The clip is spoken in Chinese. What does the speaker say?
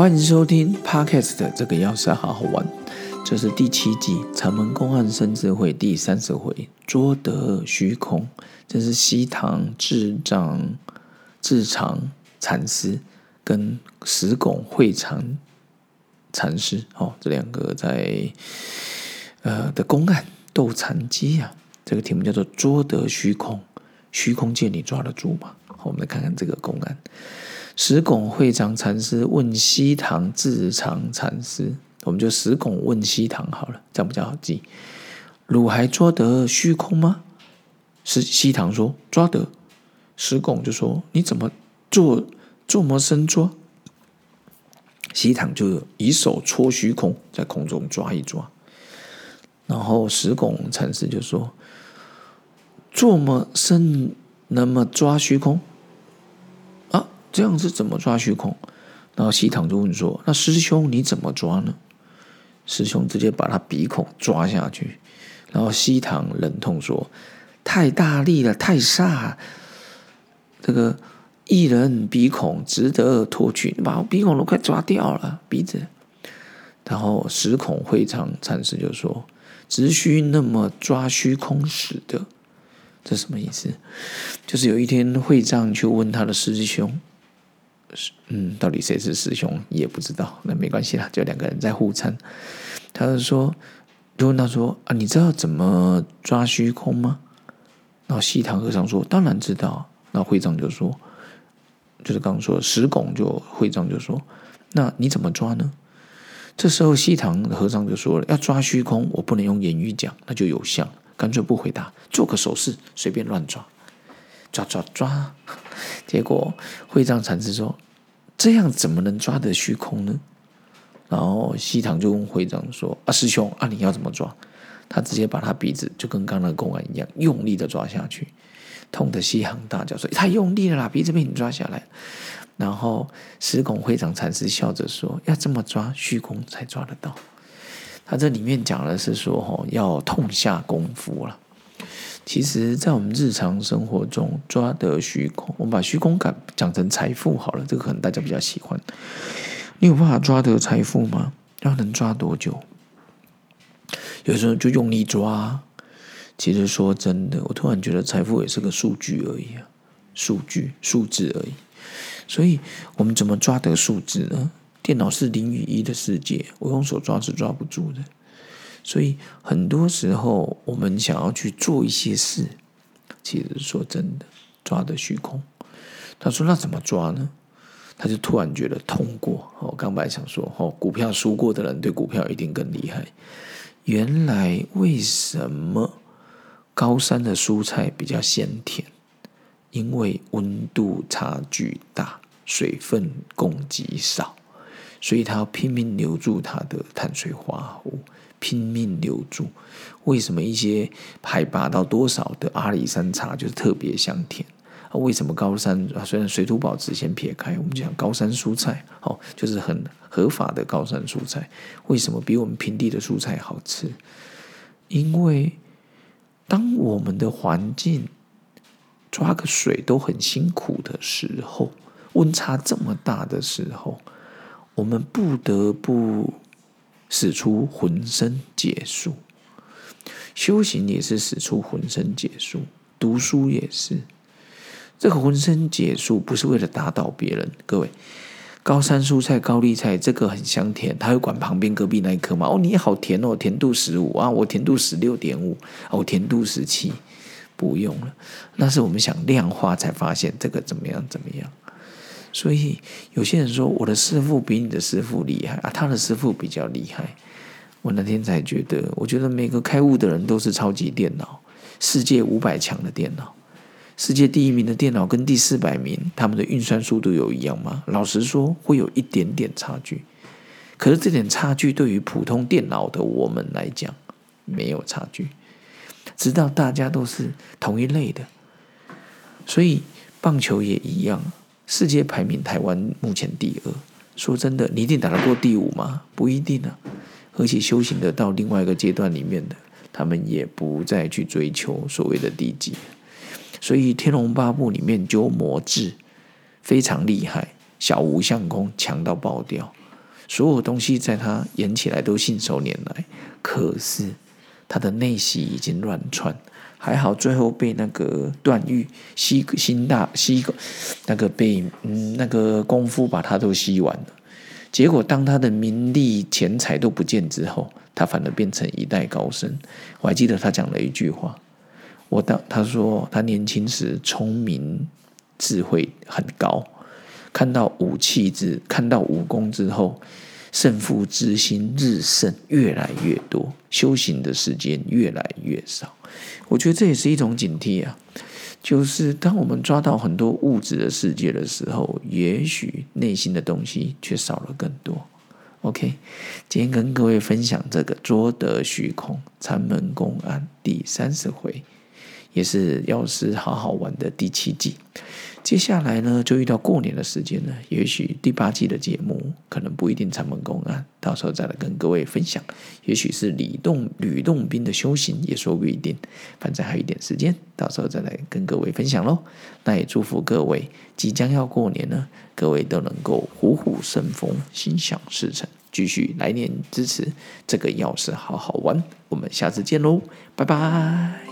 欢迎收听 Podcast 的这个钥匙好好玩，这是第七季《长门公案生智慧》第三十回“捉得虚空”。这是西唐智障智常禅师跟石拱会禅禅师哦，这两个在呃的公案斗禅机啊。这个题目叫做“捉得虚空”，虚空界你抓得住吗？我们来看看这个公案。石拱会长禅师问西堂智常禅师，我们就石拱问西堂好了，这样比较好记。汝还捉得虚空吗？是西堂说抓得。石拱就说你怎么做做么身抓？西堂就以手戳虚空，在空中抓一抓。然后石拱禅师就说：做么身那么抓虚空？这样子怎么抓虚空？然后西堂就问说：“那师兄你怎么抓呢？”师兄直接把他鼻孔抓下去。然后西堂忍痛说：“太大力了，太煞！这个一人鼻孔值得脱去，把我鼻孔都快抓掉了鼻子。”然后十孔会长禅师就说：“只需那么抓虚空使的。”这什么意思？就是有一天会长去问他的师兄。嗯，到底谁是师兄也不知道，那没关系啦，就两个人在互参。他就说，就问他说啊，你知道怎么抓虚空吗？然后西堂和尚说，当然知道。那会长就说，就是刚刚说石拱就会长就说，那你怎么抓呢？这时候西堂和尚就说了，要抓虚空，我不能用言语讲，那就有相，干脆不回答，做个手势，随便乱抓，抓抓抓。结果会长禅师说：“这样怎么能抓得虚空呢？”然后西堂就问会长说：“啊，师兄啊，你要怎么抓？”他直接把他鼻子就跟刚刚的公安一样，用力的抓下去，痛得西行大叫说：“太用力了啦，鼻子被你抓下来。”然后石拱会长禅师笑着说：“要这么抓虚空才抓得到。”他这里面讲的是说：“哦，要痛下功夫了。”其实，在我们日常生活中抓得虚空，我们把虚空感讲成财富好了，这个可能大家比较喜欢。你有办法抓得财富吗？要能抓多久？有时候就用力抓。其实说真的，我突然觉得财富也是个数据而已啊，数据、数字而已。所以我们怎么抓得数字呢？电脑是零与一的世界，我用手抓是抓不住的。所以很多时候，我们想要去做一些事，其实说真的，抓的虚空。他说：“那怎么抓呢？”他就突然觉得通过。我刚本来想说，哦，股票输过的人对股票一定更厉害。原来为什么高山的蔬菜比较鲜甜？因为温度差距大，水分供给少，所以他要拼命留住它的碳水化合物。拼命留住，为什么一些海拔到多少的阿里山茶就是特别香甜？啊，为什么高山虽然水土保持先撇开，我们讲高山蔬菜，哦，就是很合法的高山蔬菜，为什么比我们平地的蔬菜好吃？因为当我们的环境抓个水都很辛苦的时候，温差这么大的时候，我们不得不。使出浑身解数，修行也是使出浑身解数，读书也是。这个浑身解数不是为了打倒别人，各位。高山蔬菜高丽菜这个很香甜，他会管旁边隔壁那一颗吗？哦，你好甜哦，甜度十五啊，我甜度十六点五，哦，甜度十七，不用了。那是我们想量化才发现这个怎么样怎么样。所以有些人说我的师傅比你的师傅厉害啊，他的师傅比较厉害。我那天才觉得，我觉得每个开悟的人都是超级电脑，世界五百强的电脑，世界第一名的电脑跟第四百名，他们的运算速度有一样吗？老实说，会有一点点差距。可是这点差距对于普通电脑的我们来讲，没有差距。直到大家都是同一类的，所以棒球也一样。世界排名，台湾目前第二。说真的，你一定打得过第五吗？不一定啊。而且修行的到另外一个阶段里面的，他们也不再去追求所谓的第几。所以《天龙八部》里面鸠摩智非常厉害，小无相公强到爆掉。所有东西在他演起来都信手拈来。可是他的内息已经乱窜，还好最后被那个段誉吸心大吸那个被嗯那个功夫把他都吸完了。结果当他的名利钱财都不见之后，他反而变成一代高僧。我还记得他讲了一句话，我当他说他年轻时聪明智慧很高。看到武器之，看到武功之后，胜负之心日盛，越来越多，修行的时间越来越少。我觉得这也是一种警惕啊，就是当我们抓到很多物质的世界的时候，也许内心的东西却少了更多。OK，今天跟各位分享这个捉得虚空禅门公案第三十回，也是药师好好玩的第七集。接下来呢，就遇到过年的时间了。也许第八季的节目可能不一定成门公案，到时候再来跟各位分享。也许是吕洞吕洞宾的修行，也说不一定。反正还有一点时间，到时候再来跟各位分享喽。那也祝福各位即将要过年呢，各位都能够虎虎生风，心想事成，继续来年支持这个钥匙，好好玩。我们下次见喽，拜拜。